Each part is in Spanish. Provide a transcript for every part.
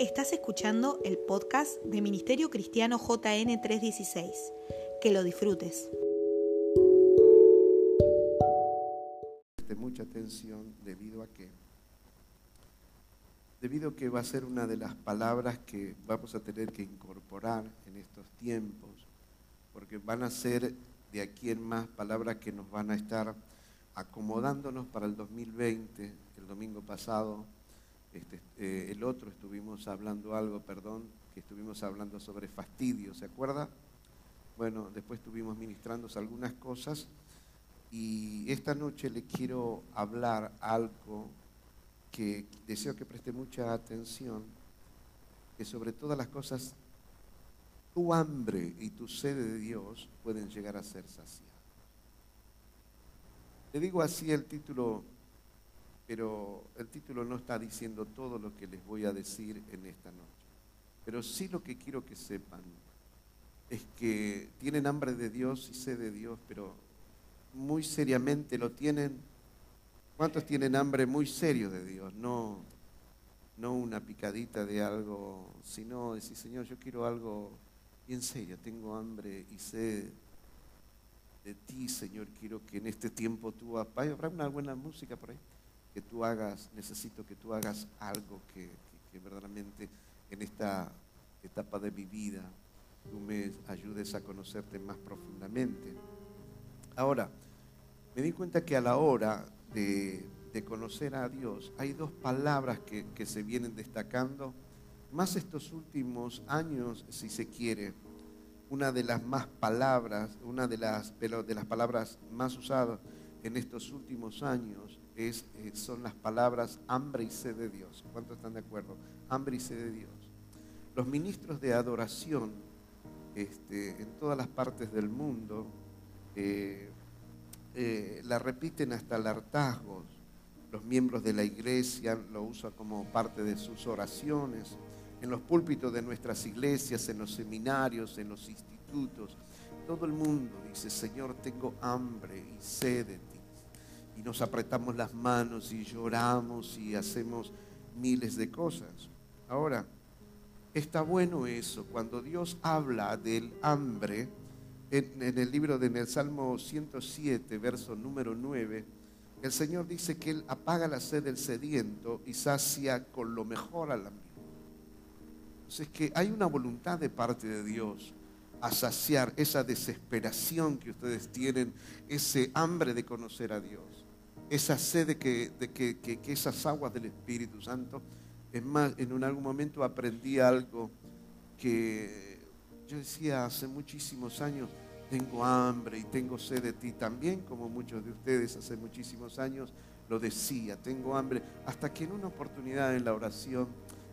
Estás escuchando el podcast de Ministerio Cristiano JN 316. Que lo disfrutes. De mucha atención debido a que debido a que va a ser una de las palabras que vamos a tener que incorporar en estos tiempos, porque van a ser de aquí en más palabras que nos van a estar acomodándonos para el 2020. El domingo pasado este, eh, el otro estuvimos hablando algo, perdón, que estuvimos hablando sobre fastidio, ¿se acuerda? Bueno, después estuvimos ministrando algunas cosas y esta noche le quiero hablar algo que deseo que preste mucha atención, que sobre todas las cosas tu hambre y tu sed de Dios pueden llegar a ser saciadas. Le digo así el título pero el título no está diciendo todo lo que les voy a decir en esta noche. Pero sí lo que quiero que sepan es que tienen hambre de Dios y sed de Dios, pero muy seriamente lo tienen. ¿Cuántos tienen hambre muy serio de Dios? No, no una picadita de algo, sino decir, Señor, yo quiero algo bien serio, tengo hambre y sed de ti, Señor, quiero que en este tiempo tú... ¿Habrá una buena música por ahí? Que tú hagas, necesito que tú hagas algo que, verdaderamente en esta etapa de mi vida tú me ayudes a conocerte más profundamente. Ahora, me di cuenta que a la hora de, conocer a Dios hay dos palabras que, que, se vienen destacando, más estos últimos años, si se quiere. Una de las más palabras, una de las, de las palabras más usadas en estos últimos años es, eh, son las palabras hambre y sed de Dios. ¿Cuántos están de acuerdo? Hambre y sed de Dios. Los ministros de adoración este, en todas las partes del mundo eh, eh, la repiten hasta el hartazgo. Los miembros de la iglesia lo usan como parte de sus oraciones. En los púlpitos de nuestras iglesias, en los seminarios, en los institutos, todo el mundo dice, Señor, tengo hambre y sed de ti y nos apretamos las manos y lloramos y hacemos miles de cosas. Ahora, está bueno eso, cuando Dios habla del hambre, en, el libro de en el Salmo 107, verso número 9, el Señor dice que Él apaga la sed del sediento y sacia con lo mejor al amigo. Entonces que hay una voluntad de parte de Dios a saciar esa desesperación que ustedes tienen, ese hambre de conocer a Dios esa sed de, que, de que, esas aguas del Espíritu Santo. Es más, en algún momento aprendí algo que yo decía hace muchísimos años, tengo hambre y tengo sed de ti también, como muchos de ustedes hace muchísimos años lo decía, tengo hambre, hasta que en una oportunidad en la oración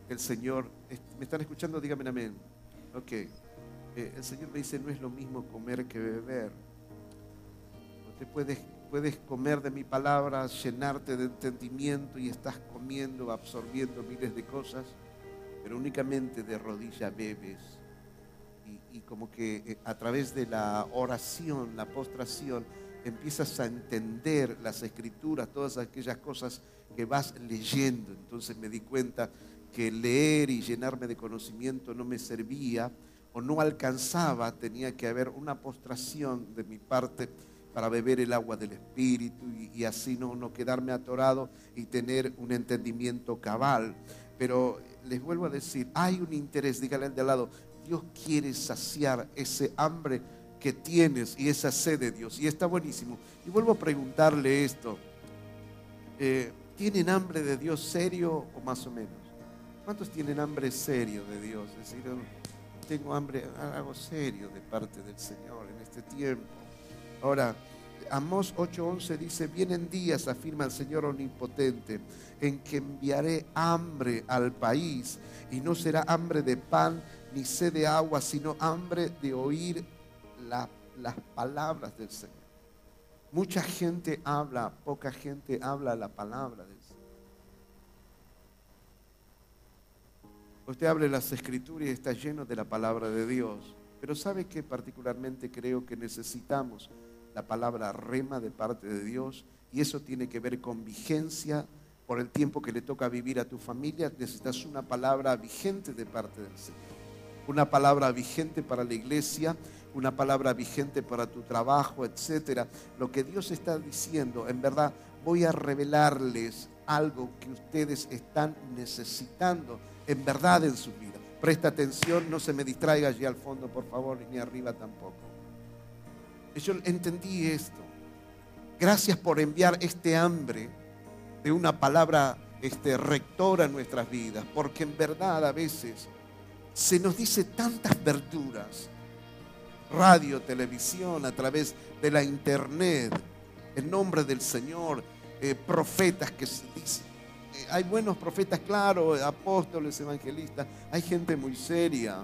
el Señor, ¿me están escuchando? Díganme amén. Ok, eh, el Señor me dice, no es lo mismo comer que beber. No te puedes puedes comer de mi palabra, llenarte de entendimiento y estás comiendo, absorbiendo miles de cosas, pero únicamente de rodilla bebes. Y, como que eh, a través de la oración, la postración, empiezas a entender las escrituras, todas aquellas cosas que vas leyendo. Entonces me di cuenta que leer y llenarme de conocimiento no me servía o no alcanzaba, tenía que haber una postración de mi parte para beber el agua del Espíritu y, así no, no quedarme atorado y tener un entendimiento cabal. Pero les vuelvo a decir, hay un interés, dígale al de al lado, Dios quiere saciar ese hambre que tienes y esa sed de Dios. Y está buenísimo. Y vuelvo a preguntarle esto. Eh, ¿Tienen hambre de Dios serio o más o menos? ¿Cuántos tienen hambre serio de Dios? Es decir, tengo hambre, algo serio de parte del Señor en este tiempo. Ahora, Amós 8:11 dice, vienen días, afirma el Señor Omnipotente, en que enviaré hambre al país y no será hambre de pan ni sed de agua, sino hambre de oír las palabras del Señor. Mucha gente habla, poca gente habla la palabra del Señor. Usted hable las escrituras y está lleno de la palabra de Dios. Pero ¿sabe que particularmente creo que necesitamos? La palabra rema de parte de Dios y eso tiene que ver con vigencia, por el tiempo que le toca vivir a tu familia, necesitas una palabra vigente de parte del Señor. Una palabra vigente para la iglesia, una palabra vigente para tu trabajo, etcétera. Lo que Dios está diciendo, en verdad, voy a revelarles algo que ustedes están necesitando en verdad en su vida. Presta atención, no se me distraiga allí al fondo, por favor, ni arriba tampoco. Yo entendí esto. Gracias por enviar este hambre de una palabra este, rectora en nuestras vidas, porque en verdad a veces se nos dice tantas verduras, radio, televisión, a través de la internet, en nombre del Señor, eh, profetas que se dicen. Eh, hay buenos profetas, claro, apóstoles, evangelistas, hay gente muy seria,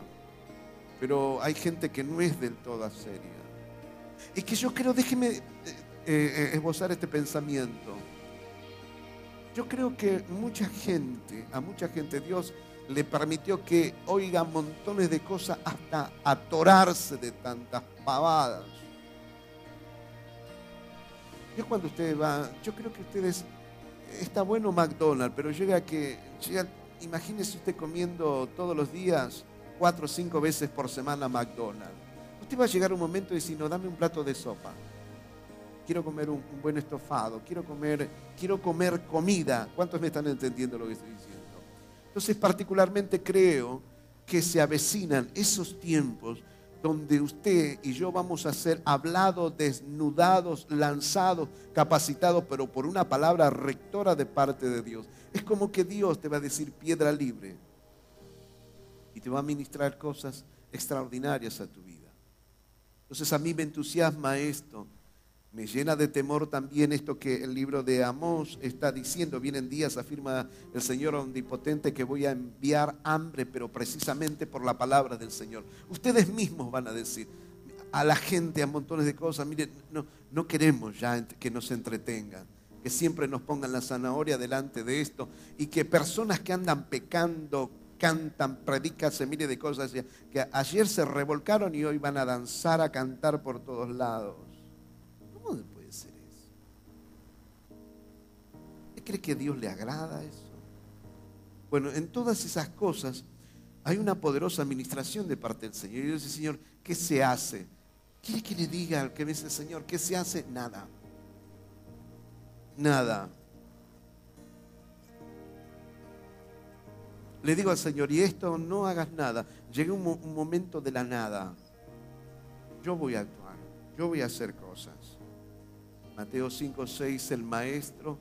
pero hay gente que no es del todo seria. Y que yo creo, déjeme eh, esbozar este pensamiento. Yo creo que mucha gente, a mucha gente Dios le permitió que oiga montones de cosas hasta atorarse de tantas pavadas. Yo cuando usted va, yo creo que ustedes, está bueno McDonald's, pero llega que, imagínese usted comiendo todos los días, cuatro o cinco veces por semana McDonald's. Usted va a llegar un momento y decir, no, dame un plato de sopa. Quiero comer un, un buen estofado, quiero comer, quiero comer comida. ¿Cuántos me están entendiendo lo que estoy diciendo? Entonces particularmente creo que se avecinan esos tiempos donde usted y yo vamos a ser hablados, desnudados, lanzados, capacitados, pero por una palabra rectora de parte de Dios. Es como que Dios te va a decir piedra libre y te va a ministrar cosas extraordinarias a tu vida. Entonces a mí me entusiasma esto me llena de temor también esto que el libro de Amós está diciendo. Vienen días, afirma el Señor omnipotente, que voy a enviar hambre, pero precisamente por la palabra del Señor. Ustedes mismos van a decir a la gente, a montones de cosas, miren, no, no queremos ya que nos entretengan, que siempre nos pongan la zanahoria delante de esto y que personas que andan pecando, cantan, predican, se mire de cosas que ayer se revolcaron y hoy van a danzar, a cantar por todos lados. ¿Cómo puede ser eso? ¿Usted cree que Dios le agrada eso? Bueno, en todas esas cosas hay una poderosa administración de parte del Señor. Y yo dice, Señor, ¿qué se hace? ¿Quiere que le diga al que me dice, Señor, qué se hace? Nada. Nada. Le digo al Señor, y esto no hagas nada. Llega un, un momento de la nada. Yo voy a actuar, yo voy a hacer cosas. Mateo 5, 6, el maestro,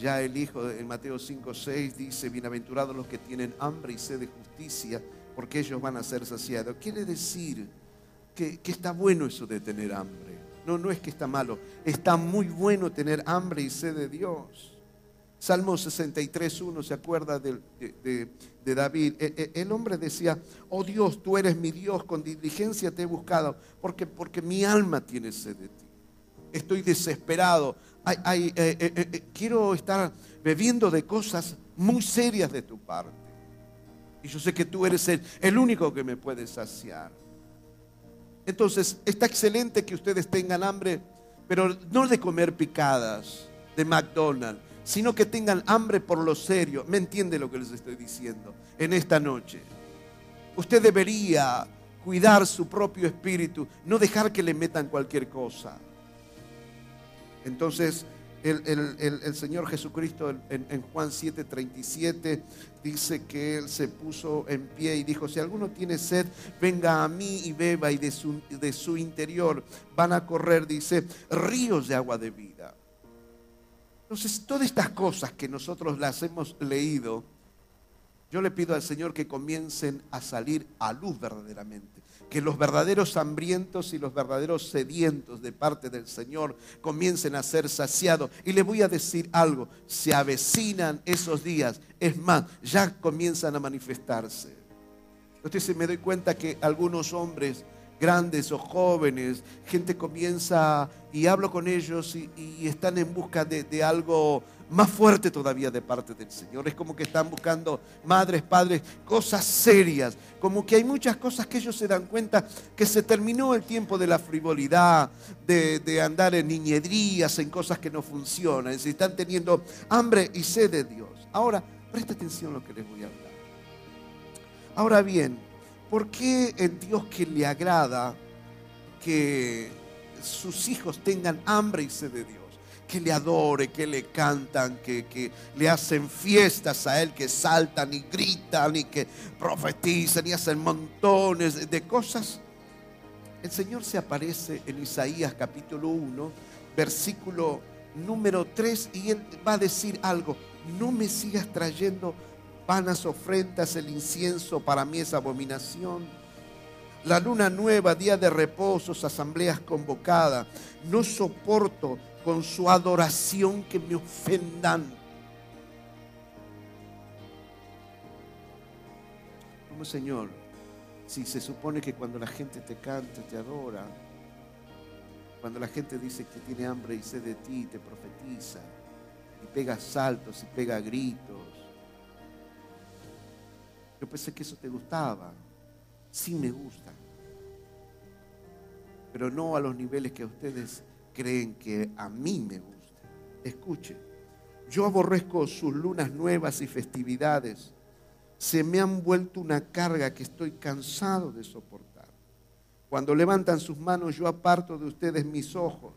ya el Hijo, en Mateo 5, 6 dice, bienaventurados los que tienen hambre y sed de justicia, porque ellos van a ser saciados. Quiere decir que, que está bueno eso de tener hambre. No, no es que está malo, está muy bueno tener hambre y sed de Dios. Salmo 63, 1 se acuerda de, de, David. E, e, el hombre decía, oh Dios, tú eres mi Dios, con diligencia te he buscado, porque, porque mi alma tiene sed de ti estoy desesperado, eh, eh, eh, quiero estar bebiendo de cosas muy serias de tu parte. Y yo sé que tú eres el, el único que me puede saciar. Entonces, está excelente que ustedes tengan hambre, pero no de comer picadas de McDonald's, sino que tengan hambre por lo serio. ¿Me entiende lo que les estoy diciendo en esta noche? Usted debería cuidar su propio espíritu, no dejar que le metan cualquier cosa. Entonces, el, Señor Jesucristo en, en Juan 7:37 dice que Él se puso en pie y dijo, si alguno tiene sed, venga a mí y beba y de su, de su interior van a correr, dice, ríos de agua de vida. Entonces, todas estas cosas que nosotros las hemos leído, yo le pido al Señor que comiencen a salir a luz verdaderamente que los verdaderos hambrientos y los verdaderos sedientos de parte del Señor comiencen a ser saciados. Y le voy a decir algo, se avecinan esos días, es más, ya comienzan a manifestarse. Entonces me doy cuenta que algunos hombres grandes o jóvenes, gente comienza y hablo con ellos y, están en busca de, algo más fuerte todavía de parte del Señor. Es como que están buscando madres, padres, cosas serias, como que hay muchas cosas que ellos se dan cuenta que se terminó el tiempo de la frivolidad, de, andar en niñedrías, en cosas que no funcionan, se están teniendo hambre y sed de Dios. Ahora, presta atención a lo que les voy a hablar. Ahora bien, ¿por qué el Dios que le agrada que sus hijos tengan hambre y sed de Dios? Que le adore, que le cantan, que, le hacen fiestas a Él, que saltan y gritan y que profetizan y hacen montones de cosas. El Señor se aparece en Isaías capítulo 1, versículo número 3 y Él va a decir algo, no me sigas trayendo vanas ofrendas, el incienso para mí es abominación. La luna nueva, día de reposos, asambleas convocadas. No soporto con su adoración que me ofendan. Como Señor, si se supone que cuando la gente te canta, te adora, cuando la gente dice que tiene hambre y sed de ti, te profetiza, y pega saltos y pega gritos, yo pensé que eso te gustaba. Sí me gusta. Pero no a los niveles que ustedes creen que a mí me gusta. Escuche, yo aborrezco sus lunas nuevas y festividades. Se me han vuelto una carga que estoy cansado de soportar. Cuando levantan sus manos, yo aparto de ustedes mis ojos.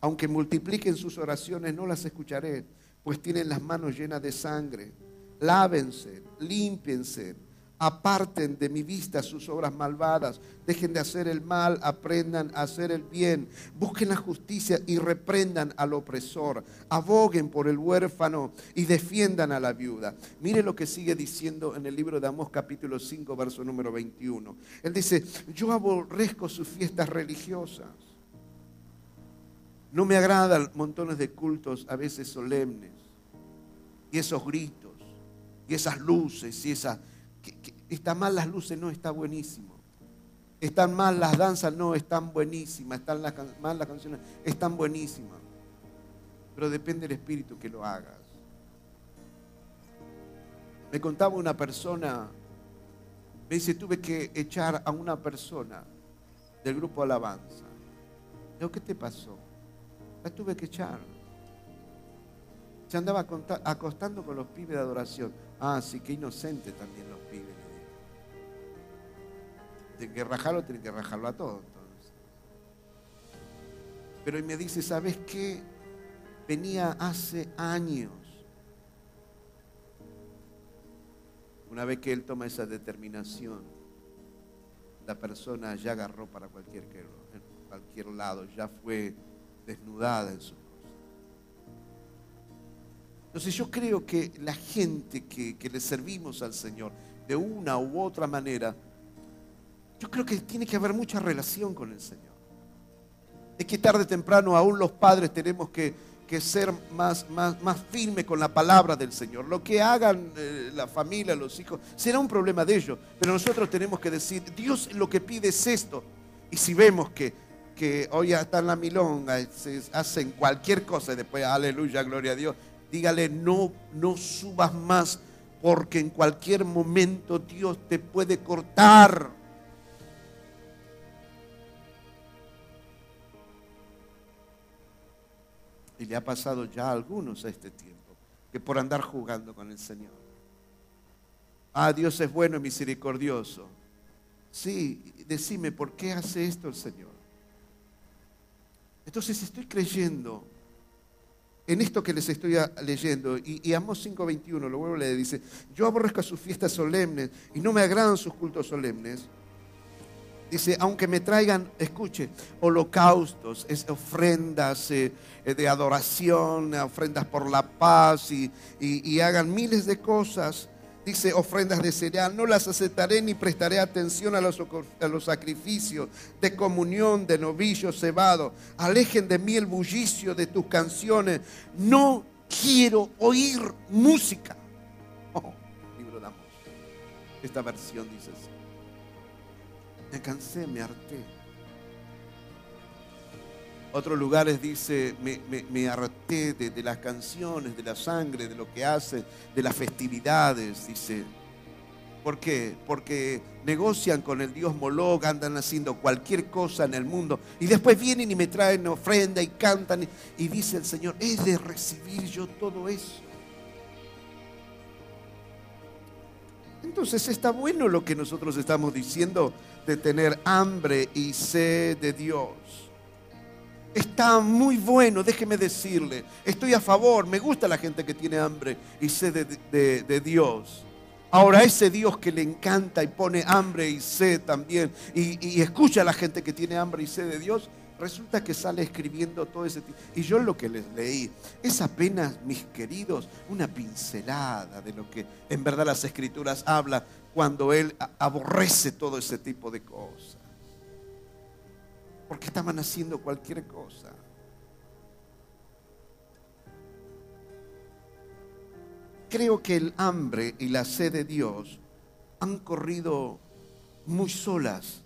Aunque multipliquen sus oraciones, no las escucharé, pues tienen las manos llenas de sangre lávense, límpiense, aparten de mi vista sus obras malvadas, dejen de hacer el mal, aprendan a hacer el bien, busquen la justicia y reprendan al opresor, aboguen por el huérfano y defiendan a la viuda. Mire lo que sigue diciendo en el libro de Amós capítulo 5, verso número 21. Él dice, yo aborrezco sus fiestas religiosas. No me agradan montones de cultos a veces solemnes y esos gritos y esas luces y esas... están mal las luces, no, está buenísimo. Están mal las danzas, no, están buenísimas. Están las, mal las canciones, están buenísimas. Pero depende del espíritu que lo hagas. Me contaba una persona, me dice, tuve que echar a una persona del grupo Alabanza. Digo, ¿qué te pasó? La tuve que echar. Se andaba acostando con los pibes de adoración. Ah, sí, qué inocente también los pibes. Tienen que rajarlo, tienen que rajarlo a todos. Pero él me dice, ¿sabes qué? Venía hace años. Una vez que él toma esa determinación, la persona ya agarró para cualquier, cualquier lado, ya fue desnudada en su entonces yo creo que la gente que, le servimos al Señor de una u otra manera, yo creo que tiene que haber mucha relación con el Señor. Es que tarde o temprano aún los padres tenemos que, ser más, más, más firmes con la palabra del Señor. Lo que hagan eh, la familia, los hijos, será un problema de ellos. Pero nosotros tenemos que decir, Dios lo que pide es esto. Y si vemos que, que hoy está en la milonga, se hacen cualquier cosa y después, aleluya, gloria a Dios, dígale, no, no subas más, porque en cualquier momento Dios te puede cortar. Y le ha pasado ya a algunos a este tiempo, que por andar jugando con el Señor. Ah, Dios es bueno y misericordioso. Sí, decime, ¿por qué hace esto el Señor? Entonces estoy creyendo en esto que les estoy leyendo, y, y Amos 5.21, lo vuelvo a leer, dice, yo aborrezco sus fiestas solemnes y no me agradan sus cultos solemnes. Dice, aunque me traigan, escuche, holocaustos, ofrendas eh, de adoración, ofrendas por la paz y hagan miles de cosas, dice ofrendas de cereal, no las aceptaré ni prestaré atención a los, a los sacrificios de comunión, de novillo cebado. Alejen de mí el bullicio de tus canciones. No quiero oír música. Oh, libro de Esta versión dice así. Me cansé, me harté. Otros lugares dice, me, harté de, las canciones, de la sangre, de lo que hace, de las festividades, dice. ¿Por qué? Porque negocian con el Dios Moloch, andan haciendo cualquier cosa en el mundo y después vienen y me traen ofrenda y cantan y dice el Señor, he de recibir yo todo eso. Entonces está bueno lo que nosotros estamos diciendo de tener hambre y sed de Dios. Está muy bueno, déjeme decirle. Estoy a favor, me gusta la gente que tiene hambre y sed de, Dios. Ahora ese Dios que le encanta y pone hambre y sed también y, escucha a la gente que tiene hambre y sed de Dios, resulta que sale escribiendo todo ese tipo. Y yo lo que les leí es apenas, mis queridos, una pincelada de lo que en verdad las escrituras hablan cuando Él aborrece todo ese tipo de cosas. Porque estaban haciendo cualquier cosa. creo que el hambre y la sed de Dios han corrido muy solas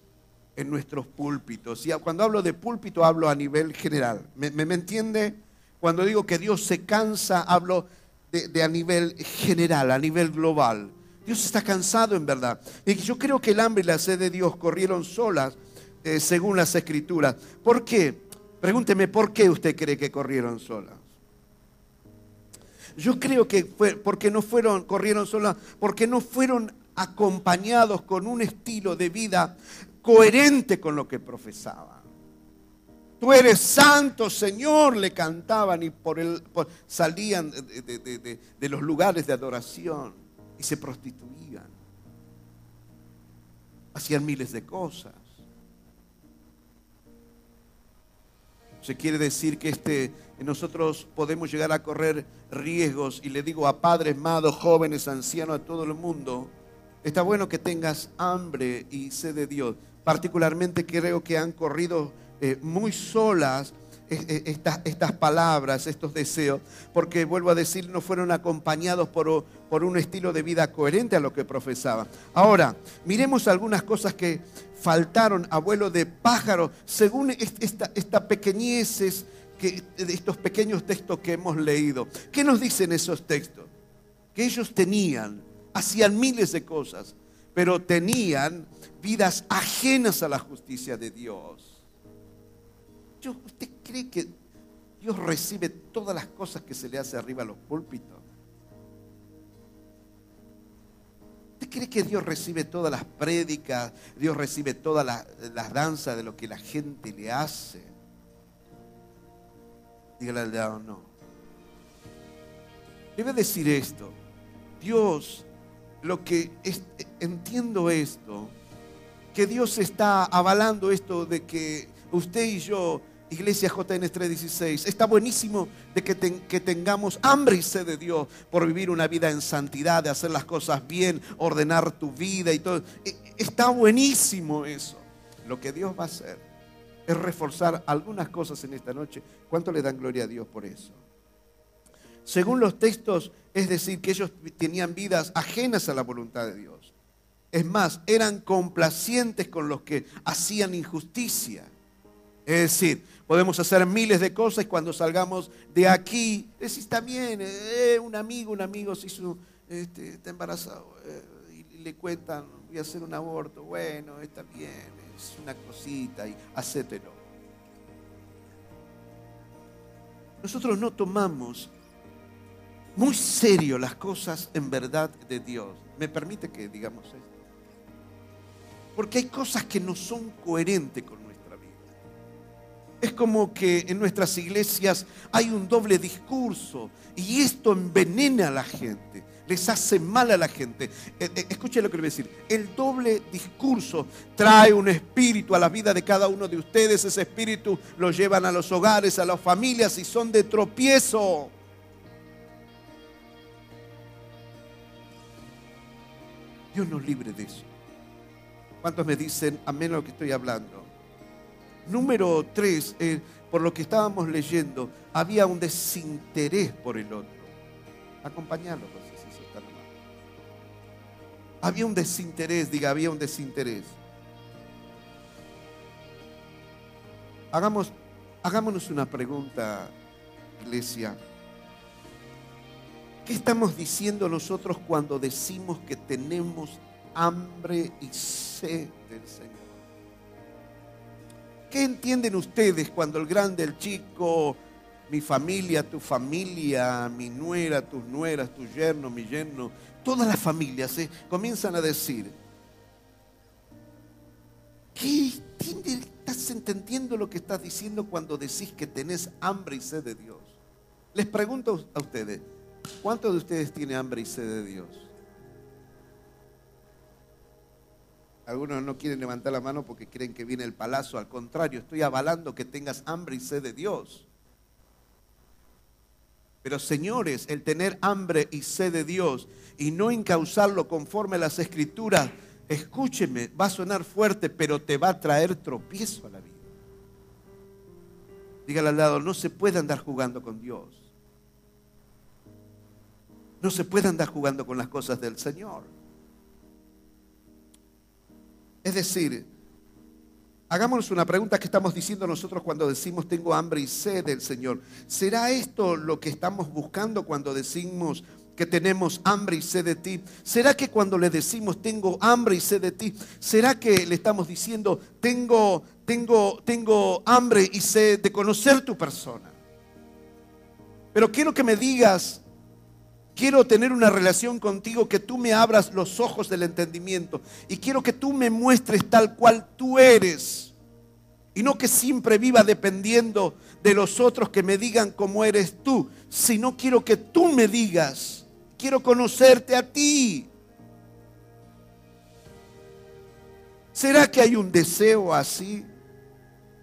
en nuestros púlpitos. Y cuando hablo de púlpito hablo a nivel general. ¿Me, entiende? Cuando digo que Dios se cansa, hablo de, a nivel general, a nivel global. Dios está cansado en verdad. Y yo creo que el hambre y la sed de Dios corrieron solas eh, según las escrituras. ¿Por qué? Pregúnteme, ¿por qué usted cree que corrieron solas? Yo creo que fue porque no fueron, corrieron solas, porque no fueron acompañados con un estilo de vida coherente con lo que profesaban. Tú eres santo, Señor, le cantaban y por el, salían de, de los lugares de adoración y se prostituían. Hacían miles de cosas. Se quiere decir que este, nosotros podemos llegar a correr riesgos y le digo a padres, mados, jóvenes, ancianos, a todo el mundo, está bueno que tengas hambre y sed de Dios. Particularmente creo que han corrido eh, muy solas eh, eh, estas, estas, palabras, estos deseos, porque vuelvo a decir, no fueron acompañados por, por un estilo de vida coherente a lo que profesaban. Ahora, miremos algunas cosas que faltaron, abuelo de pájaro, según esta, esta pequeñeces, que, estos pequeños textos que hemos leído. ¿Qué nos dicen esos textos? Que ellos tenían, hacían miles de cosas, pero tenían vidas ajenas a la justicia de Dios. ¿Usted cree que Dios recibe todas las cosas que se le hace arriba a los púlpitos? Cree que Dios recibe todas las prédicas? Dios recibe todas las, danzas de lo que la gente le hace. Dígale al lado, no. Debe decir esto. Dios, lo que entiendo esto, que Dios está avalando esto de que usted y yo Iglesia JN 316, está buenísimo de que, que, tengamos hambre y sed de Dios por vivir una vida en santidad, de hacer las cosas bien, ordenar tu vida y todo. E, está buenísimo eso. Lo que Dios va a hacer es reforzar algunas cosas en esta noche. ¿Cuánto le dan gloria a Dios por eso? Según los textos, es decir, que ellos tenían vidas ajenas a la voluntad de Dios. Es más, eran complacientes con los que hacían injusticia. Es decir, Podemos hacer miles de cosas y cuando salgamos de aquí, decís, bien, eh, un amigo, un amigo se hizo, este, está embarazado eh, y le cuentan, voy a hacer un aborto, bueno, está bien, es una cosita y hacételo. Nosotros no tomamos muy serio las cosas en verdad de Dios. ¿Me permite que digamos esto? Porque hay cosas que no son coherentes con es como que en nuestras iglesias hay un doble discurso y esto envenena a la gente, les hace mal a la gente. Eh, eh, escuchen lo que les voy a decir. El doble discurso trae un espíritu a la vida de cada uno de ustedes. Ese espíritu lo llevan a los hogares, a las familias y son de tropiezo. Dios nos libre de eso. ¿Cuántos me dicen amén a lo que estoy hablando? Número tres, eh, por lo que estábamos leyendo, había un desinterés por el otro. Acompañarlo, pues, eso está Había un desinterés, diga, había un desinterés. Hagamos, hagámonos una pregunta, iglesia. ¿Qué estamos diciendo nosotros cuando decimos que tenemos hambre y sed del Señor? ¿Qué entienden ustedes cuando el grande, el chico, mi familia, tu familia, mi nuera, tus nueras, tu yerno, mi yerno, todas las familias ¿eh? comienzan a decir, ¿qué estás entendiendo lo que estás diciendo cuando decís que tenés hambre y sed de Dios? Les pregunto a ustedes, ¿cuántos de ustedes tienen hambre y sed de Dios? Algunos no quieren levantar la mano porque creen que viene el palazo. Al contrario, estoy avalando que tengas hambre y sed de Dios. Pero señores, el tener hambre y sed de Dios y no encauzarlo conforme a las escrituras, escúcheme, va a sonar fuerte, pero te va a traer tropiezo a la vida. Dígale al lado, no se puede andar jugando con Dios. No se puede andar jugando con las cosas del Señor. Es decir, Hagámonos una pregunta que estamos diciendo nosotros cuando decimos tengo hambre y sed del Señor. ¿Será esto lo que estamos buscando cuando decimos que tenemos hambre y sed de ti? ¿Será que cuando le decimos tengo hambre y sed de ti, será que le estamos diciendo tengo tengo tengo hambre y sed de conocer tu persona? Pero quiero que me digas Quiero tener una relación contigo que tú me abras los ojos del entendimiento y quiero que tú me muestres tal cual tú eres. Y no que siempre viva dependiendo de los otros que me digan cómo eres tú, sino quiero que tú me digas, quiero conocerte a ti. ¿Será que hay un deseo así?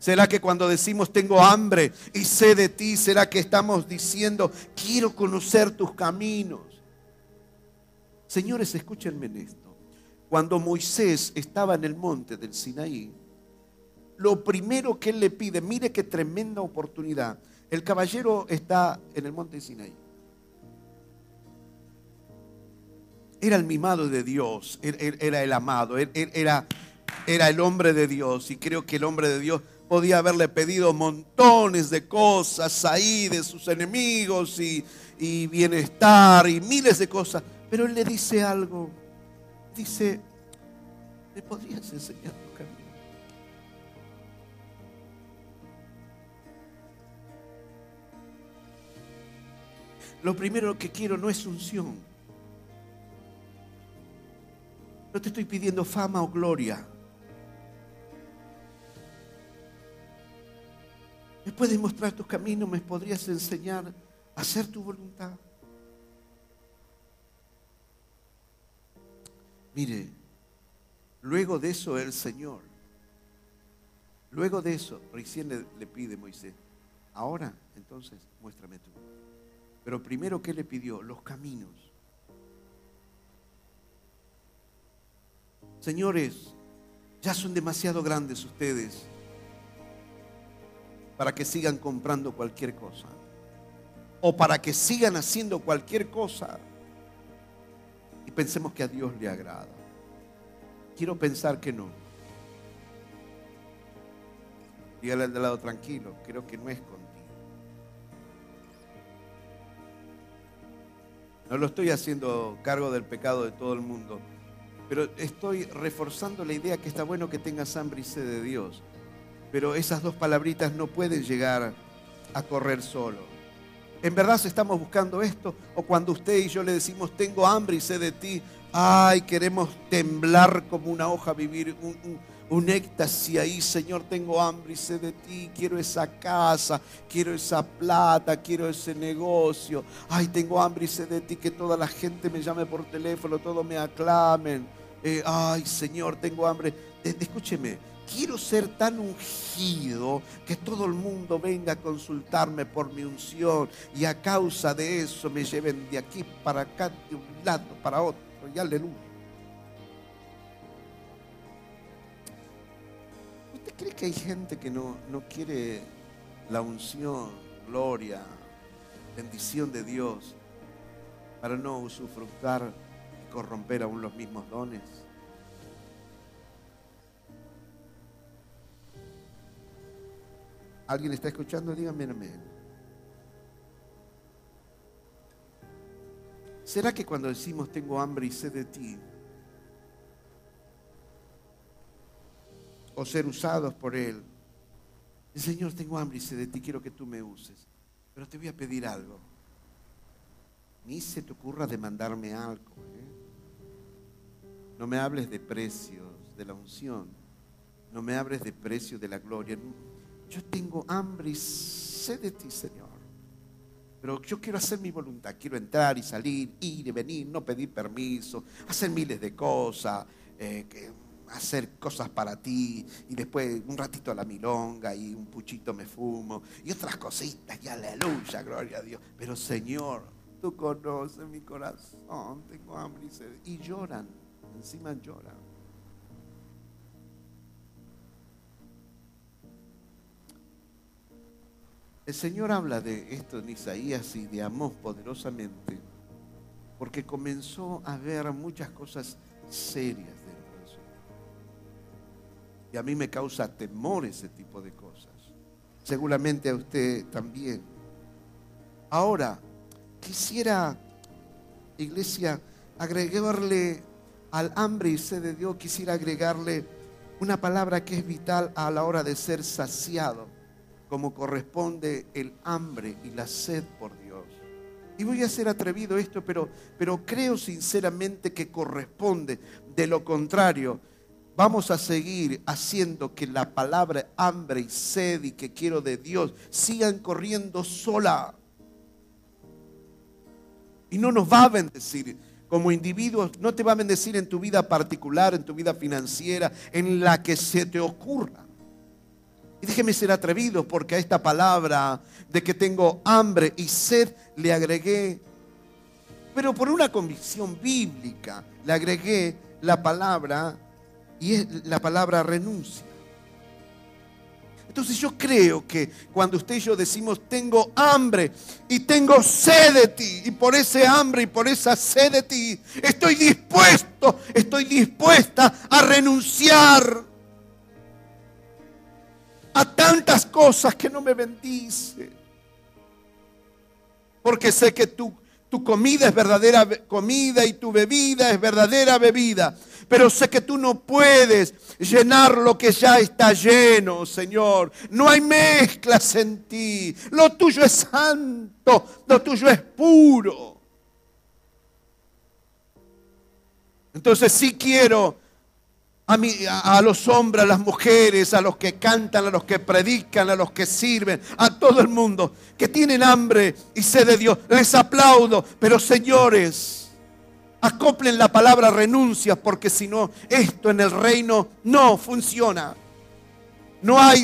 ¿Será que cuando decimos tengo hambre y sé de ti, será que estamos diciendo quiero conocer tus caminos? Señores, escúchenme en esto. Cuando Moisés estaba en el monte del Sinaí, lo primero que él le pide, mire qué tremenda oportunidad. El caballero está en el monte Sinaí. Era el mimado de Dios, era el amado, era, era el hombre de Dios. Y creo que el hombre de Dios podía haberle pedido montones de cosas ahí de sus enemigos y, bienestar y miles de cosas. Pero él le dice algo. Dice, ¿me podrías enseñar tu camino? Lo primero que quiero no es unción. No te estoy pidiendo fama o gloria. ¿Me puedes mostrar tus caminos? ¿Me podrías enseñar a hacer tu voluntad? Mire, luego de eso el Señor, luego de eso, recién le, le pide Moisés, ahora entonces muéstrame tú. Pero primero, ¿qué le pidió? Los caminos. Señores, ya son demasiado grandes ustedes para que sigan comprando cualquier cosa. O para que sigan haciendo cualquier cosa. Y pensemos que a Dios le agrada. Quiero pensar que no. Dígale al de lado tranquilo, creo que no es contigo. No lo estoy haciendo cargo del pecado de todo el mundo, pero estoy reforzando la idea que está bueno que tengas hambre y sed de Dios pero esas dos palabritas no pueden llegar a correr solo. ¿En verdad estamos buscando esto? O cuando usted y yo le decimos, tengo hambre y sé de ti, ay, queremos temblar como una hoja, vivir un, éxtasis ahí, Señor, tengo hambre y sé de ti, quiero esa casa, quiero esa plata, quiero ese negocio, ay, tengo hambre y sé de ti, que toda la gente me llame por teléfono, todos me aclamen, eh, ay, Señor, tengo hambre. Escúcheme, quiero ser tan ungido que todo el mundo venga a consultarme por mi unción y a causa de eso me lleven de aquí para acá, de un lado para otro. Y aleluya. ¿Usted cree que hay gente que no, no quiere la unción, gloria, bendición de Dios para no usufructar y corromper aún los mismos dones? ¿Alguien está escuchando? Díganme amén. ¿Será que cuando decimos tengo hambre y sed de ti, o ser usados por Él, Señor, tengo hambre y sed de ti, quiero que tú me uses, pero te voy a pedir algo. Ni se te ocurra demandarme algo. ¿eh? No me hables de precios de la unción. No me hables de precios de la gloria. Yo tengo hambre y sed de ti, Señor. Pero yo quiero hacer mi voluntad. Quiero entrar y salir, ir y venir, no pedir permiso, hacer miles de cosas, eh, hacer cosas para ti. Y después un ratito a la milonga y un puchito me fumo. Y otras cositas. Y aleluya, gloria a Dios. Pero Señor, Tú conoces mi corazón, tengo hambre y sed. Y lloran, encima lloran. El Señor habla de esto en Isaías y de Amós poderosamente, porque comenzó a ver muchas cosas serias dentro de su Y a mí me causa temor ese tipo de cosas. Seguramente a usted también. Ahora, quisiera, iglesia, agregarle al hambre y sed de Dios, quisiera agregarle una palabra que es vital a la hora de ser saciado, como corresponde el hambre y la sed por Dios. Y voy a ser atrevido esto, pero, pero creo sinceramente que corresponde. De lo contrario, vamos a seguir haciendo que la palabra hambre y sed y que quiero de Dios sigan corriendo sola y no nos va a bendecir como individuos, no te va a bendecir en tu vida particular, en tu vida financiera, en la que se te ocurra. Déjeme ser atrevido porque a esta palabra de que tengo hambre y sed le agregué, pero por una convicción bíblica, le agregué la palabra y es la palabra renuncia. Entonces yo creo que cuando usted y yo decimos, tengo hambre y tengo sed de ti, y por ese hambre y por esa sed de ti, estoy dispuesto, estoy dispuesta a renunciar a tantas cosas que no me bendice. Porque sé que tu, tu comida es verdadera comida y tu bebida es verdadera bebida pero sé que tú no puedes llenar lo que ya está lleno, Señor. No hay mezclas en ti. Lo tuyo es santo, lo tuyo es puro. Entonces sí quiero a, a, los hombres, a las mujeres, a los que cantan, a los que predican, a los que sirven, a todo el mundo que tienen hambre y sed de Dios. Les aplaudo, pero señores, Acoplen la palabra renuncia porque si no, esto en el reino no funciona. No hay,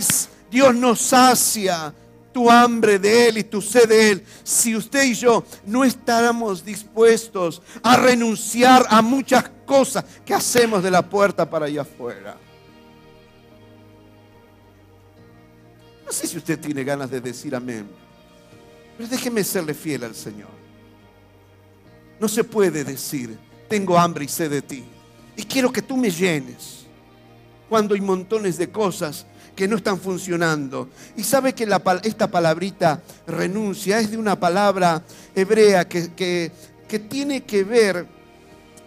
Dios no sacia tu hambre de Él y tu sed de Él. Si usted y yo no estamos dispuestos a renunciar a muchas cosas que hacemos de la puerta para allá afuera. No sé si usted tiene ganas de decir amén, pero déjeme serle fiel al Señor. No se puede decir, tengo hambre y sed de ti. Y quiero que tú me llenes. Cuando hay montones de cosas que no están funcionando. Y sabe que esta palabrita renuncia es de una palabra hebrea que, que tiene que ver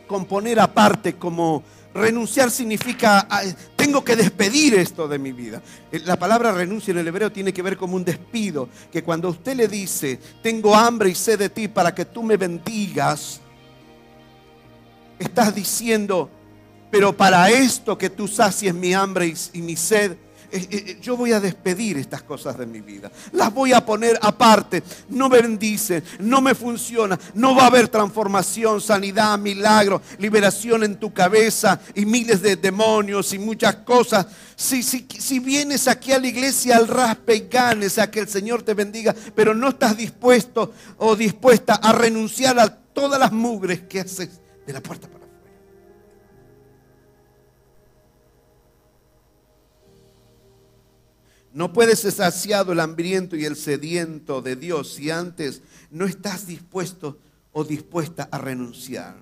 con poner aparte como renunciar significa, ah, tengo que despedir esto de mi vida. Eh, la palabra renuncia en el hebreo tiene que ver como un despido, que cuando usted le dice, tengo hambre y sed de ti para que tú me bendigas, estás diciendo, pero para esto que tú sacies mi hambre y, y mi sed, eh, eh, yo voy a despedir estas cosas de mi vida. Las voy a poner aparte. No me bendicen, no me funciona. No va a haber transformación, sanidad, milagro, liberación en tu cabeza y miles de demonios y muchas cosas. Si, si, si vienes aquí a la iglesia al raspe y ganes a que el Señor te bendiga, pero no estás dispuesto o dispuesta a renunciar a todas las mugres que haces de la puerta No puedes ser saciado el hambriento y el sediento de Dios si antes no estás dispuesto o dispuesta a renunciar.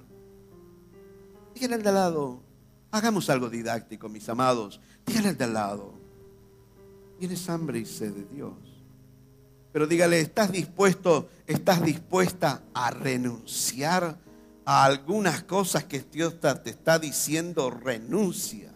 Díganle al de al lado, hagamos algo didáctico, mis amados. Díganle al de al lado. Tienes hambre y sed de Dios. Pero dígale, ¿estás dispuesto, estás dispuesta a renunciar a algunas cosas que Dios te está diciendo? Renuncia.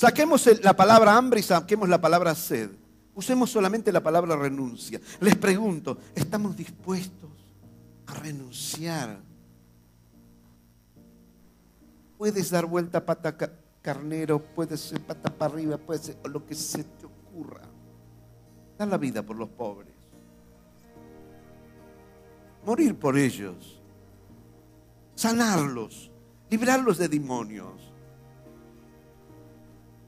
Saquemos la palabra hambre y saquemos la palabra sed. Usemos solamente la palabra renuncia. Les pregunto, ¿estamos dispuestos a renunciar? Puedes dar vuelta pata carnero, puedes ser pata para arriba, puede ser lo que se te ocurra. Da la vida por los pobres. Morir por ellos. Sanarlos. Librarlos de demonios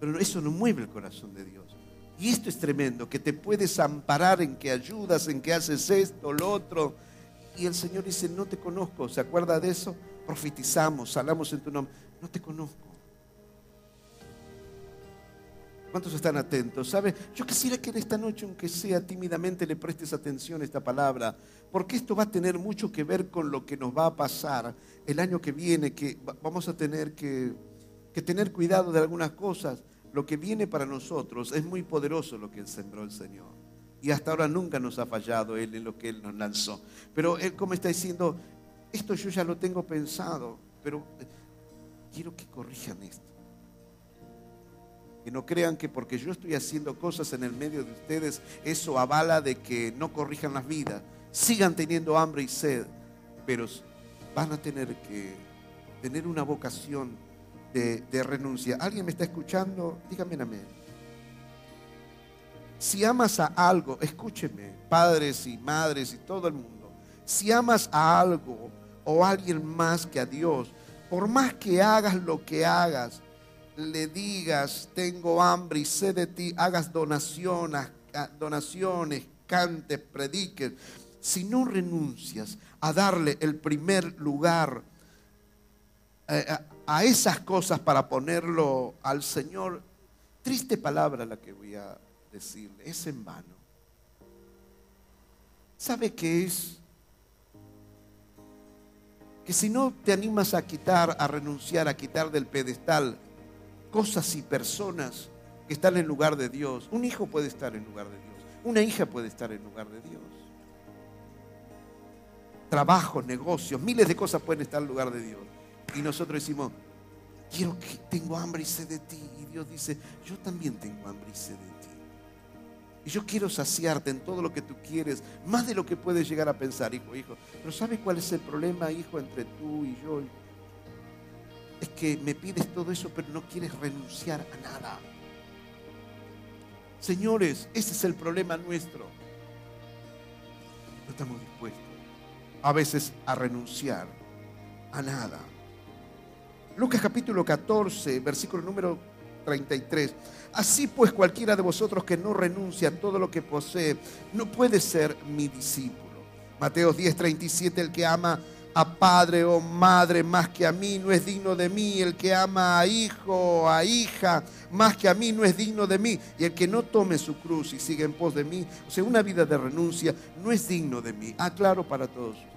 pero eso no mueve el corazón de Dios. Y esto es tremendo, que te puedes amparar en que ayudas, en que haces esto, lo otro. Y el Señor dice, no te conozco. ¿Se acuerda de eso? Profetizamos, salamos en tu nombre. No te conozco. ¿Cuántos están atentos? ¿Sabe? Yo quisiera que en esta noche, aunque sea tímidamente, le prestes atención a esta palabra, porque esto va a tener mucho que ver con lo que nos va a pasar el año que viene, que vamos a tener que, que tener cuidado de algunas cosas lo que viene para nosotros es muy poderoso lo que sembró el Señor. Y hasta ahora nunca nos ha fallado Él en lo que Él nos lanzó. Pero Él como está diciendo, esto yo ya lo tengo pensado, pero eh, quiero que corrijan esto. Que no crean que porque yo estoy haciendo cosas en el medio de ustedes, eso avala de que no corrijan las vidas. Sigan teniendo hambre y sed, pero van a tener que tener una vocación de, renuncia. ¿Alguien me está escuchando? Dígame amén. Si amas a algo, escúcheme, padres y madres y todo el mundo, si amas a algo o a alguien más que a Dios, por más que hagas lo que hagas, le digas, tengo hambre y sé de ti, hagas donaciones, donaciones, cantes, prediques, si no renuncias a darle el primer lugar eh, a esas cosas para ponerlo al Señor, triste palabra la que voy a decirle, es en vano. ¿Sabe qué es? Que si no te animas a quitar, a renunciar, a quitar del pedestal cosas y personas que están en lugar de Dios, un hijo puede estar en lugar de Dios, una hija puede estar en lugar de Dios. Trabajos, negocios, miles de cosas pueden estar en lugar de Dios. Y nosotros decimos, quiero que tengo hambre y sed de ti. Y Dios dice, yo también tengo hambre y sed de ti. Y yo quiero saciarte en todo lo que tú quieres, más de lo que puedes llegar a pensar, hijo, hijo. Pero ¿sabes cuál es el problema, hijo, entre tú y yo? Es que me pides todo eso, pero no quieres renunciar a nada. Señores, ese es el problema nuestro. No estamos dispuestos a veces a renunciar a nada. Lucas capítulo 14, versículo número 33. Así pues cualquiera de vosotros que no renuncia a todo lo que posee, no puede ser mi discípulo. Mateo 10, 37, el que ama a padre o madre más que a mí no es digno de mí. El que ama a hijo o a hija más que a mí no es digno de mí. Y el que no tome su cruz y siga en pos de mí, o sea, una vida de renuncia, no es digno de mí. Aclaro para todos.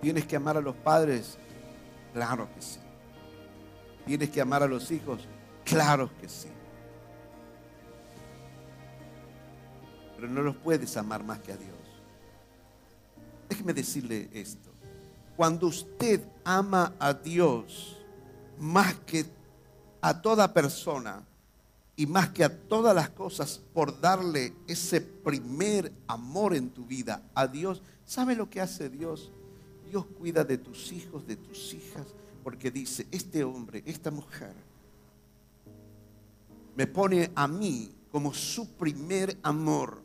¿Tienes que amar a los padres? Claro que sí. ¿Tienes que amar a los hijos? Claro que sí. Pero no los puedes amar más que a Dios. Déjeme decirle esto. Cuando usted ama a Dios más que a toda persona y más que a todas las cosas por darle ese primer amor en tu vida a Dios, ¿sabe lo que hace Dios? Dios cuida de tus hijos, de tus hijas, porque dice, este hombre, esta mujer, me pone a mí como su primer amor.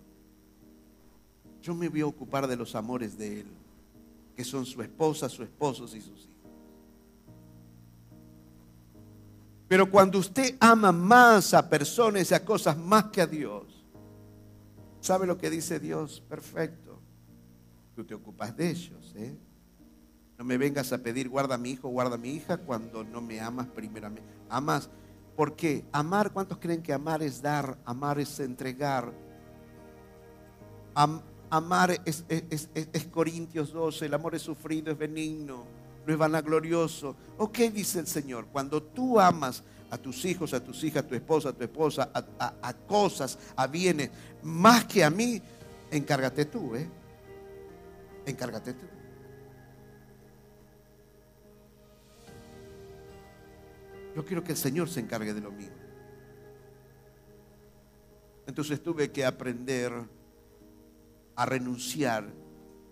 Yo me voy a ocupar de los amores de él, que son su esposa, su esposo y sus hijos. Pero cuando usted ama más a personas y a cosas más que a Dios, ¿sabe lo que dice Dios? Perfecto. Tú te ocupas de ellos, ¿eh? No me vengas a pedir, guarda a mi hijo, guarda a mi hija, cuando no me amas primeramente. Amas. ¿Por qué? Amar, ¿cuántos creen que amar es dar? Amar es entregar. amar es, es, Corintios 12, el amor es sufrido, es benigno. no es vanaglorioso. Ok, dice el Señor, cuando tú amas a tus hijos, a tus hijas, a tu esposa, a tu esposa, a, cosas, a bienes, más que a mí, encárgate tú, ¿eh? Encárgate tú. Yo quiero que el Señor se encargue de lo mío. Entonces tuve que aprender a renunciar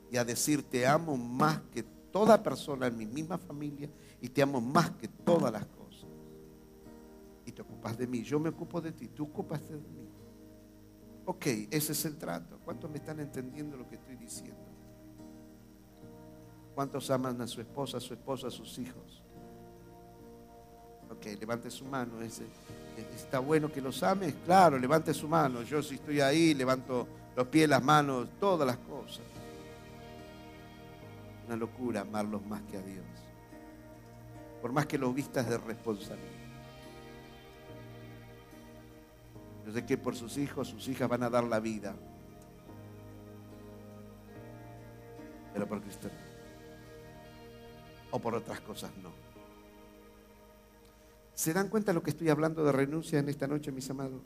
y a decir, te amo más que toda persona en mi misma familia y te amo más que todas las cosas. Y te ocupas de mí, yo me ocupo de ti, tú ocupas de mí. Ok, ese es el trato. ¿Cuántos me están entendiendo lo que estoy diciendo? ¿Cuántos aman a su esposa, a su esposa, a sus hijos? Ok, levante su mano. ¿Está bueno que los ames? Claro, levante su mano. Yo si estoy ahí, levanto los pies, las manos, todas las cosas. Una locura amarlos más que a Dios. Por más que los vistas de responsabilidad. Yo sé que por sus hijos, sus hijas van a dar la vida. Pero por Cristo O por otras cosas no. ¿Se dan cuenta de lo que estoy hablando de renuncia en esta noche, mis amados?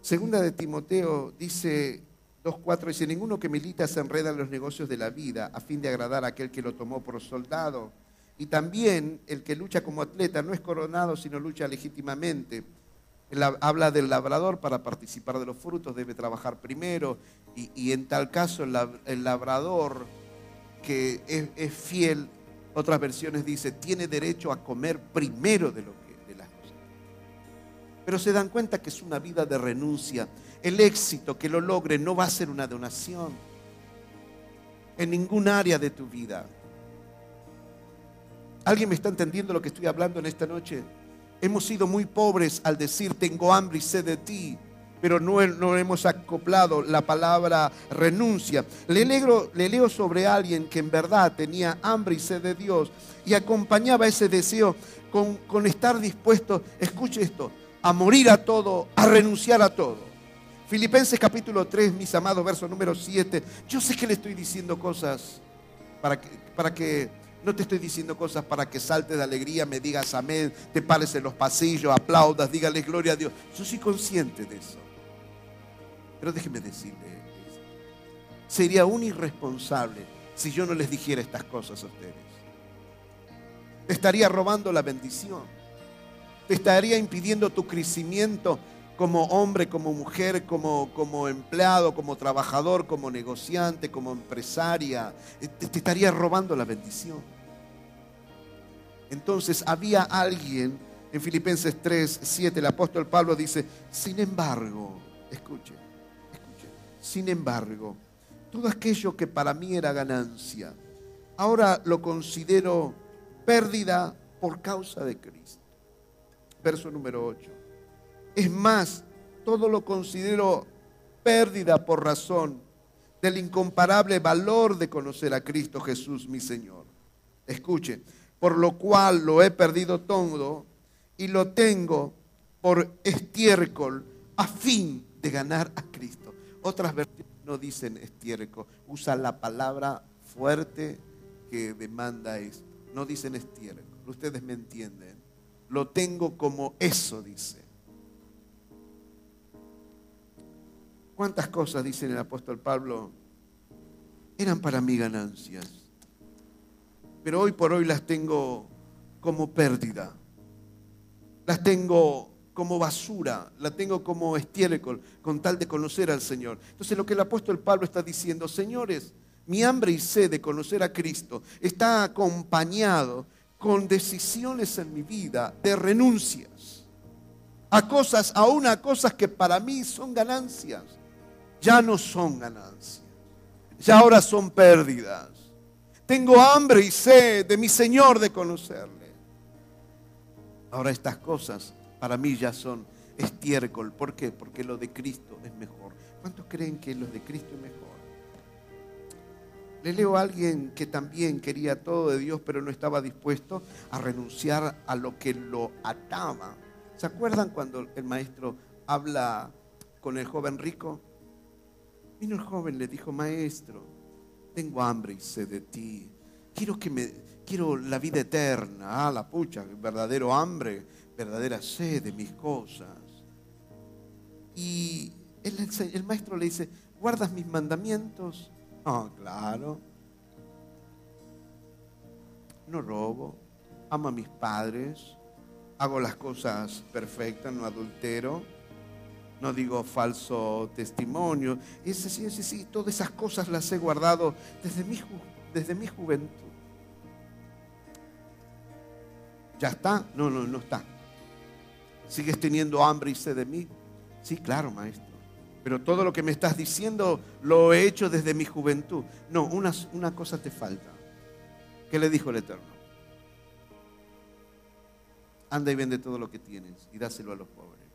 Segunda de Timoteo dice 2.4, dice, ninguno que milita se enreda en los negocios de la vida a fin de agradar a aquel que lo tomó por soldado. Y también el que lucha como atleta no es coronado, sino lucha legítimamente. habla del labrador para participar de los frutos, debe trabajar primero. Y, en tal caso el, labrador que es fiel otras versiones dice, tiene derecho a comer primero de lo que de las cosas. Pero se dan cuenta que es una vida de renuncia. El éxito que lo logre no va a ser una donación en ningún área de tu vida. ¿Alguien me está entendiendo lo que estoy hablando en esta noche? Hemos sido muy pobres al decir tengo hambre y sed de ti pero no, hemos acoplado la palabra renuncia. Le leo, le leo sobre alguien que en verdad tenía hambre y sed de Dios y acompañaba ese deseo con, estar dispuesto, escuche esto, a morir a todo, a renunciar a todo. Filipenses capítulo 3, mis amados, verso número 7. Yo sé que le estoy diciendo cosas para que, no te estoy diciendo cosas para que saltes de alegría, me digas amén, te pares en los pasillos, aplaudas, dígale gloria a Dios. Yo soy consciente de eso. Pero déjeme decirle, sería un irresponsable si yo no les dijera estas cosas a ustedes. Te estaría robando la bendición. Te estaría impidiendo tu crecimiento como hombre, como mujer, como, como empleado, como trabajador, como negociante, como empresaria. Te, te estaría robando la bendición. Entonces había alguien en Filipenses 3, 7, el apóstol Pablo dice, sin embargo, escuche, sin embargo, todo aquello que para mí era ganancia, ahora lo considero pérdida por causa de Cristo. Verso número 8. Es más, todo lo considero pérdida por razón del incomparable valor de conocer a Cristo Jesús, mi Señor. Escuche, por lo cual lo he perdido todo y lo tengo por estiércol a fin de ganar a Cristo. Otras versiones no dicen estiércol, usan la palabra fuerte que demanda esto. No dicen estiércol, ustedes me entienden. Lo tengo como eso, dice. ¿Cuántas cosas, dice el apóstol Pablo, eran para mí ganancias? Pero hoy por hoy las tengo como pérdida. Las tengo como basura, la tengo como estiércol, con tal de conocer al Señor. Entonces lo que el apóstol Pablo está diciendo, señores, mi hambre y sed de conocer a Cristo está acompañado con decisiones en mi vida de renuncias a cosas, aún a cosas que para mí son ganancias, ya no son ganancias, ya ahora son pérdidas. Tengo hambre y sed de mi Señor de conocerle. Ahora estas cosas para mí ya son estiércol. ¿Por qué? Porque lo de Cristo es mejor. ¿Cuántos creen que lo de Cristo es mejor? Le leo a alguien que también quería todo de Dios, pero no estaba dispuesto a renunciar a lo que lo ataba. ¿Se acuerdan cuando el maestro habla con el joven rico? Vino el joven, le dijo, maestro, tengo hambre y sed de ti. quiero que me, quiero la vida eterna, ah, la pucha, verdadero hambre, verdadera sed de mis cosas. Y el, maestro le dice, ¿guardas mis mandamientos? Ah, claro. No robo, amo a mis padres, hago las cosas perfectas, no adultero, no digo falso testimonio. Y sí, sí, sí, todas esas cosas las he guardado desde mi, desde mi juventud. ¿Ya está? No, no, no está. ¿Sigues teniendo hambre y sed de mí? Sí, claro, maestro. Pero todo lo que me estás diciendo lo he hecho desde mi juventud. No, una, cosa te falta. ¿Qué le dijo el Eterno? Anda y vende todo lo que tienes y dáselo a los pobres.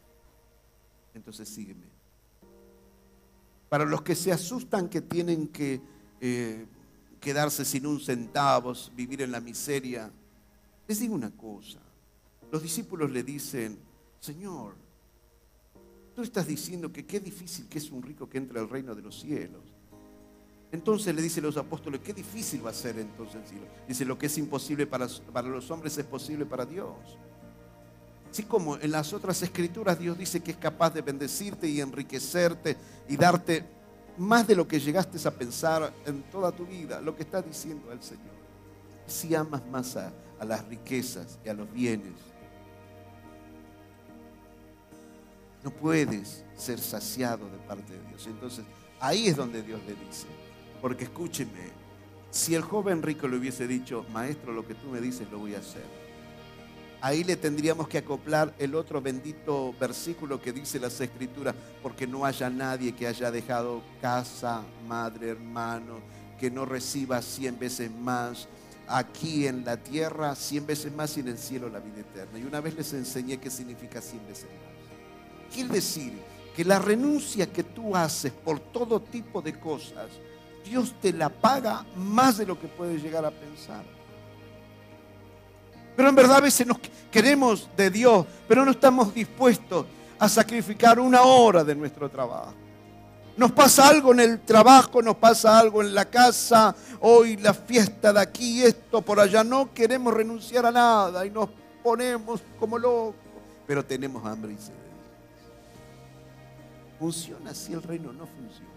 Entonces sígueme. Para los que se asustan que tienen que eh, quedarse sin un centavo, vivir en la miseria, les digo una cosa. Los discípulos le dicen, Señor, tú estás diciendo que qué difícil que es un rico que entre al reino de los cielos. Entonces le dicen los apóstoles, qué difícil va a ser entonces el cielo. Dice, lo que es imposible para, para los hombres es posible para Dios. Así como en las otras escrituras Dios dice que es capaz de bendecirte y enriquecerte y darte más de lo que llegaste a pensar en toda tu vida, lo que está diciendo el Señor. Si amas más a, a las riquezas y a los bienes, no puedes ser saciado de parte de Dios. Entonces, ahí es donde Dios le dice, porque escúcheme, si el joven rico le hubiese dicho, maestro, lo que tú me dices lo voy a hacer ahí le tendríamos que acoplar el otro bendito versículo que dice las escrituras, porque no haya nadie que haya dejado casa, madre, hermano, que no reciba cien veces más aquí en la tierra, cien veces más y en el cielo la vida eterna. Y una vez les enseñé qué significa cien veces más. Quiere decir que la renuncia que tú haces por todo tipo de cosas, Dios te la paga más de lo que puedes llegar a pensar. Pero en verdad a veces nos queremos de Dios, pero no estamos dispuestos a sacrificar una hora de nuestro trabajo. Nos pasa algo en el trabajo, nos pasa algo en la casa, hoy la fiesta de aquí, esto por allá. No queremos renunciar a nada y nos ponemos como locos, pero tenemos hambre y sed. ¿Funciona si el reino no funciona?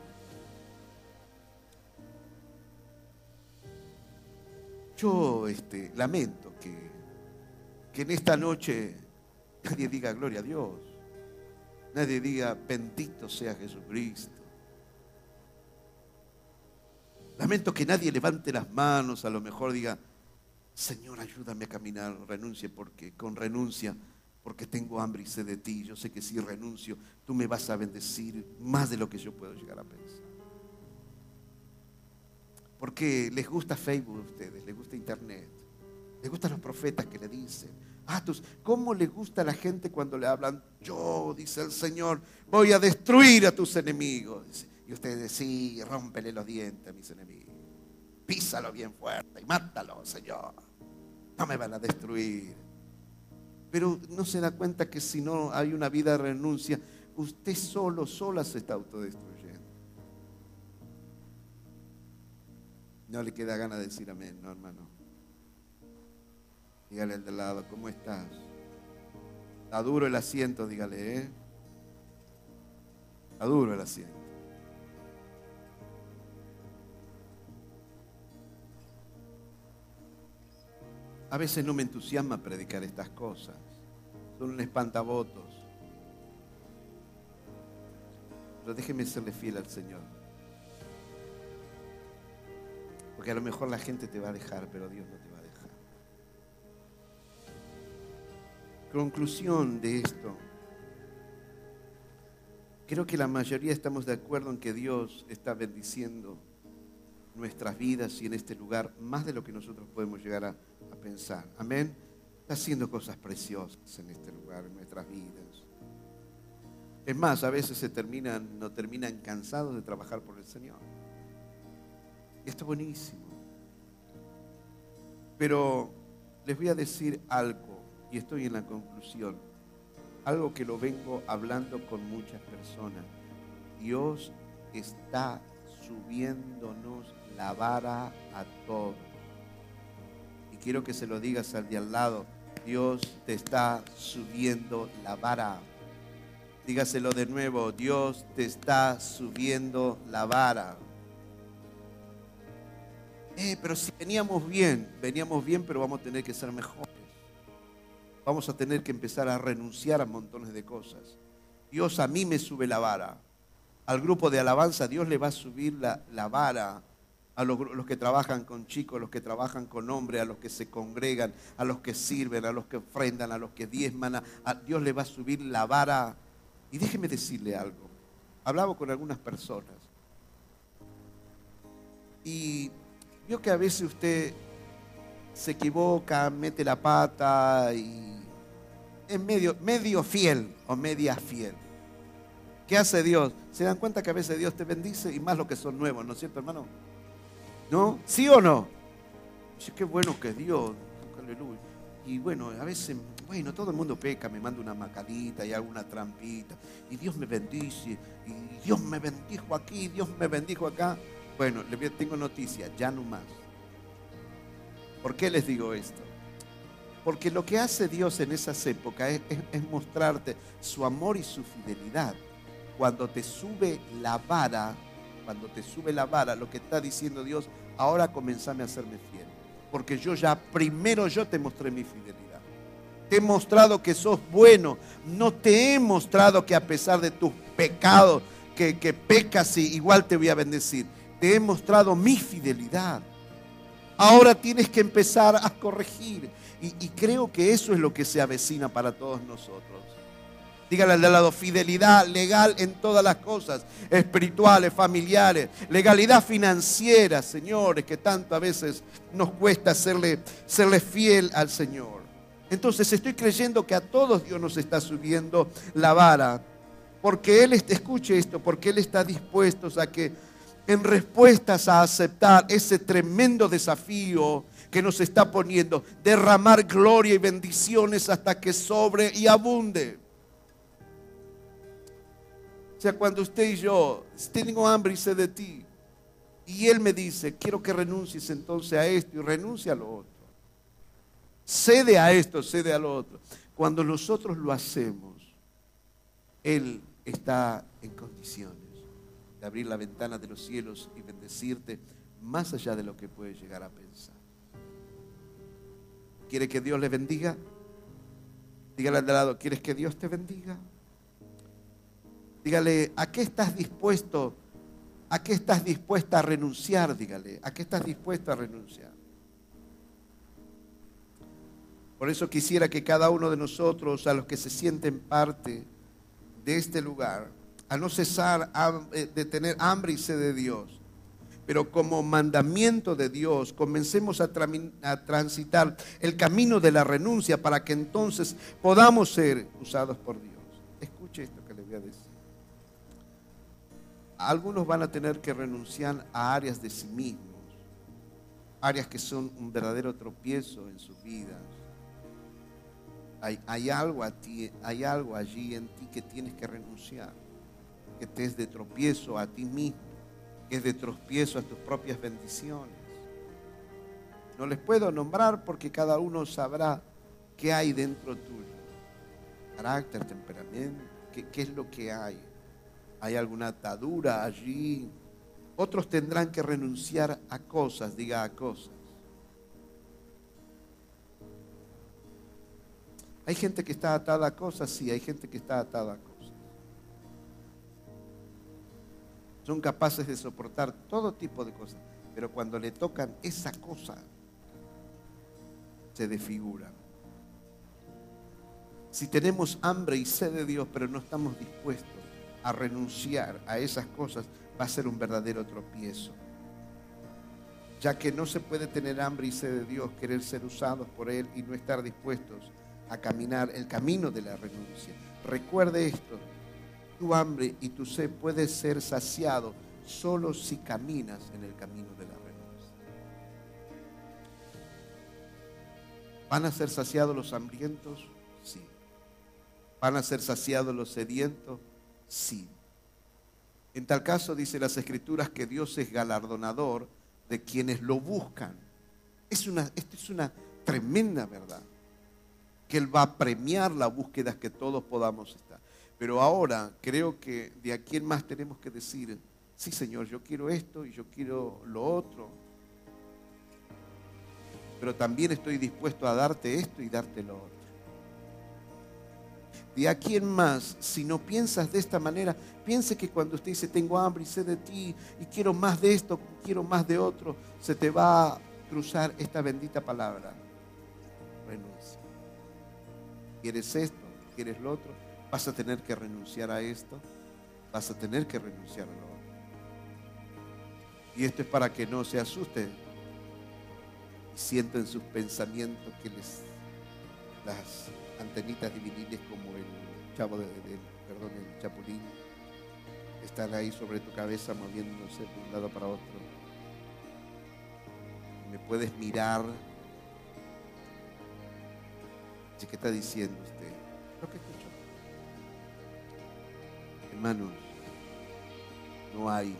Yo este, lamento que que en esta noche nadie diga gloria a Dios. Nadie diga bendito sea Jesucristo. Lamento que nadie levante las manos, a lo mejor diga, Señor, ayúdame a caminar, renuncie porque con renuncia, porque tengo hambre y sed de ti. Yo sé que si renuncio, tú me vas a bendecir más de lo que yo puedo llegar a pensar. Porque les gusta Facebook a ustedes, les gusta Internet. Le gustan los profetas que le dicen. Ah, ¿cómo le gusta a la gente cuando le hablan? Yo, dice el Señor, voy a destruir a tus enemigos. Y ustedes, sí, rómpele los dientes a mis enemigos. Písalo bien fuerte y mátalo, Señor. No me van a destruir. Pero no se da cuenta que si no hay una vida de renuncia, usted solo, sola se está autodestruyendo. No le queda gana de decir amén, no, hermano. Dígale al de lado, ¿cómo estás? Está duro el asiento, dígale, ¿eh? Está duro el asiento. A veces no me entusiasma predicar estas cosas. Un espantavotos. Pero déjeme serle fiel al Señor. Porque a lo mejor la gente te va a dejar, pero Dios no te va conclusión de esto, creo que la mayoría estamos de acuerdo en que Dios está bendiciendo nuestras vidas y en este lugar más de lo que nosotros podemos llegar a, pensar. Amén. Está haciendo cosas preciosas en este lugar, en nuestras vidas. Es más, a veces se terminan, no terminan cansados de trabajar por el Señor. Y esto es buenísimo. Pero les voy a decir algo y estoy en la conclusión, algo que lo vengo hablando con muchas personas. Dios está subiéndonos la vara a todos. quiero que se lo digas al de al lado. Dios te está subiendo la vara. Dígaselo de nuevo, Dios te está subiendo la vara. Eh, pero si veníamos bien, veníamos bien, pero vamos a tener que ser mejores. Vamos a tener que empezar a renunciar a montones de cosas. Dios a mí me sube la vara. Al grupo de alabanza Dios le va a subir la, la vara a los, que trabajan con chicos, a los que trabajan con hombres, a los que se congregan, a los que sirven, a los que ofrendan, a los que diezman. A, Dios le va a subir la vara. Y déjeme decirle algo. Hablaba con algunas personas. Y vio que a veces usted se equivoca, mete la pata y es medio, medio fiel o media fiel. ¿Qué hace Dios? Se dan cuenta que a veces Dios te bendice y más los que son nuevos, ¿no es cierto, hermano? ¿No? ¿Sí o no? Dice, qué bueno que es Dios. Aleluya. Y bueno, a veces, bueno, todo el mundo peca, me manda una macadita y hago una trampita. Y Dios me bendice. Y Dios me bendijo aquí, Dios me bendijo acá. Bueno, le tengo noticia, ya no más. ¿Por qué les digo esto? Porque lo que hace Dios en esas épocas es mostrarte su amor y su fidelidad. Cuando te sube la vara, cuando te sube la vara, lo que está diciendo Dios, ahora comenzame a hacerme fiel. Porque yo ya, primero yo te mostré mi fidelidad. Te he mostrado que sos bueno. No te he mostrado que a pesar de tus pecados, que, que pecas y igual te voy a bendecir. Te he mostrado mi fidelidad. Ahora tienes que empezar a corregir. Y, y creo que eso es lo que se avecina para todos nosotros. Dígale al de lado, fidelidad legal en todas las cosas, espirituales, familiares, legalidad financiera, señores, que tanto a veces nos cuesta serle, serle fiel al Señor. Entonces estoy creyendo que a todos Dios nos está subiendo la vara, porque Él, escuche esto, porque Él está dispuesto a que en respuestas a aceptar ese tremendo desafío que nos está poniendo, derramar gloria y bendiciones hasta que sobre y abunde sea, cuando usted y yo tengo hambre y sed de ti, y Él me dice, quiero que renuncies entonces a esto y renuncia a lo otro. Cede a esto, cede a lo otro. Cuando nosotros lo hacemos, Él está en condiciones de abrir la ventana de los cielos y bendecirte más allá de lo que puedes llegar a pensar. ¿Quiere que Dios le bendiga? Dígale al lado, ¿quieres que Dios te bendiga? Dígale, ¿a qué estás dispuesto? ¿A qué estás dispuesta a renunciar? Dígale, ¿a qué estás dispuesto a renunciar? Por eso quisiera que cada uno de nosotros, a los que se sienten parte de este lugar, a no cesar eh, de tener hambre y sed de Dios, pero como mandamiento de Dios, comencemos a, a, transitar el camino de la renuncia para que entonces podamos ser usados por Dios. Escuche esto que le voy a decir algunos van a tener que renunciar a áreas de sí mismos, áreas que son un verdadero tropiezo en sus vidas. Hay, algo allí en ti que tienes que renunciar, que te es de tropiezo a ti mismo, que es de tropiezo a tus propias bendiciones. No les puedo nombrar porque cada uno sabrá qué hay dentro tuyo. Carácter, temperamento, qué es lo que hay hay alguna atadura allí. Otros tendrán que renunciar a cosas, diga a cosas. Hay gente que está atada a cosas, sí, hay gente que está atada a cosas. Son capaces de soportar todo tipo de cosas, pero cuando le tocan esa cosa, se desfiguran. Si tenemos hambre y sed de Dios, pero no estamos dispuestos a renunciar a esas cosas va a ser un verdadero tropiezo. Ya que no se puede tener hambre y sed de Dios, querer ser usados por Él y no estar dispuestos a caminar el camino de la renuncia. Recuerde esto, tu hambre y tu sed puede ser saciado solo si caminas en el camino de la renuncia. ¿Van a ser saciados los hambrientos? Sí. ¿Van a ser saciados los sedientos? Sí. En tal caso dice las escrituras que Dios es galardonador de quienes lo buscan. Es una, esto es una tremenda verdad. Que Él va a premiar la búsqueda que todos podamos estar. Pero ahora creo que de aquí en más tenemos que decir, sí Señor, yo quiero esto y yo quiero lo otro. Pero también estoy dispuesto a darte esto y darte lo otro. De aquí en más, si no piensas de esta manera, piense que cuando usted dice tengo hambre y sé de ti y quiero más de esto, quiero más de otro, se te va a cruzar esta bendita palabra. Renuncia. ¿Quieres esto? ¿Quieres lo otro? Vas a tener que renunciar a esto. Vas a tener que renunciar a lo otro. Y esto es para que no se asusten y sientan sus pensamientos que les las antenitas divididas como el chavo de, perdón, el chapulín están ahí sobre tu cabeza moviéndose de un lado para otro. Me puedes mirar. ¿Qué está diciendo usted? Lo que escucho. Hermanos, no hay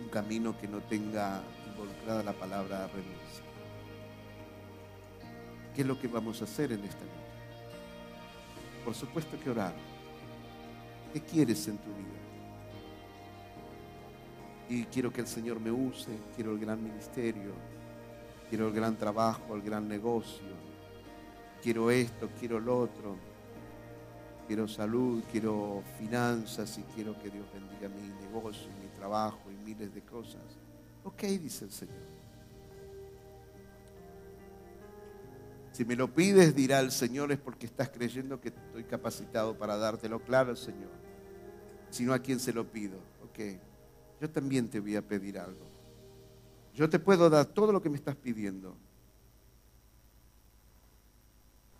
un camino que no tenga involucrada la palabra renuncia. ¿Qué es lo que vamos a hacer en esta noche? Por supuesto que orar. ¿Qué quieres en tu vida? Y quiero que el Señor me use, quiero el gran ministerio, quiero el gran trabajo, el gran negocio, quiero esto, quiero lo otro, quiero salud, quiero finanzas y quiero que Dios bendiga mi negocio, mi trabajo y miles de cosas. Ok, dice el Señor. Si me lo pides, dirá el Señor, es porque estás creyendo que estoy capacitado para dártelo. Claro, Señor. Si no, ¿a quién se lo pido? Ok, yo también te voy a pedir algo. Yo te puedo dar todo lo que me estás pidiendo.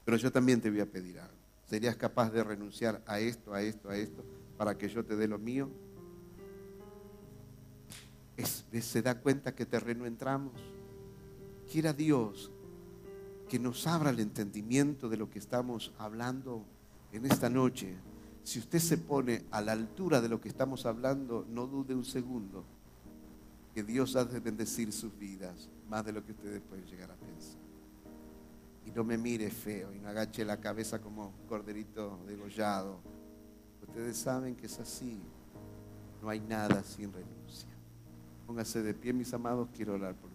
Pero yo también te voy a pedir algo. ¿Serías capaz de renunciar a esto, a esto, a esto, para que yo te dé lo mío? ¿Se da cuenta que terreno entramos? Quiera Dios que nos abra el entendimiento de lo que estamos hablando en esta noche. Si usted se pone a la altura de lo que estamos hablando, no dude un segundo que Dios ha de bendecir sus vidas más de lo que ustedes pueden llegar a pensar. Y no me mire feo y no agache la cabeza como corderito degollado. Ustedes saben que es así. No hay nada sin renuncia. Póngase de pie, mis amados, quiero orar por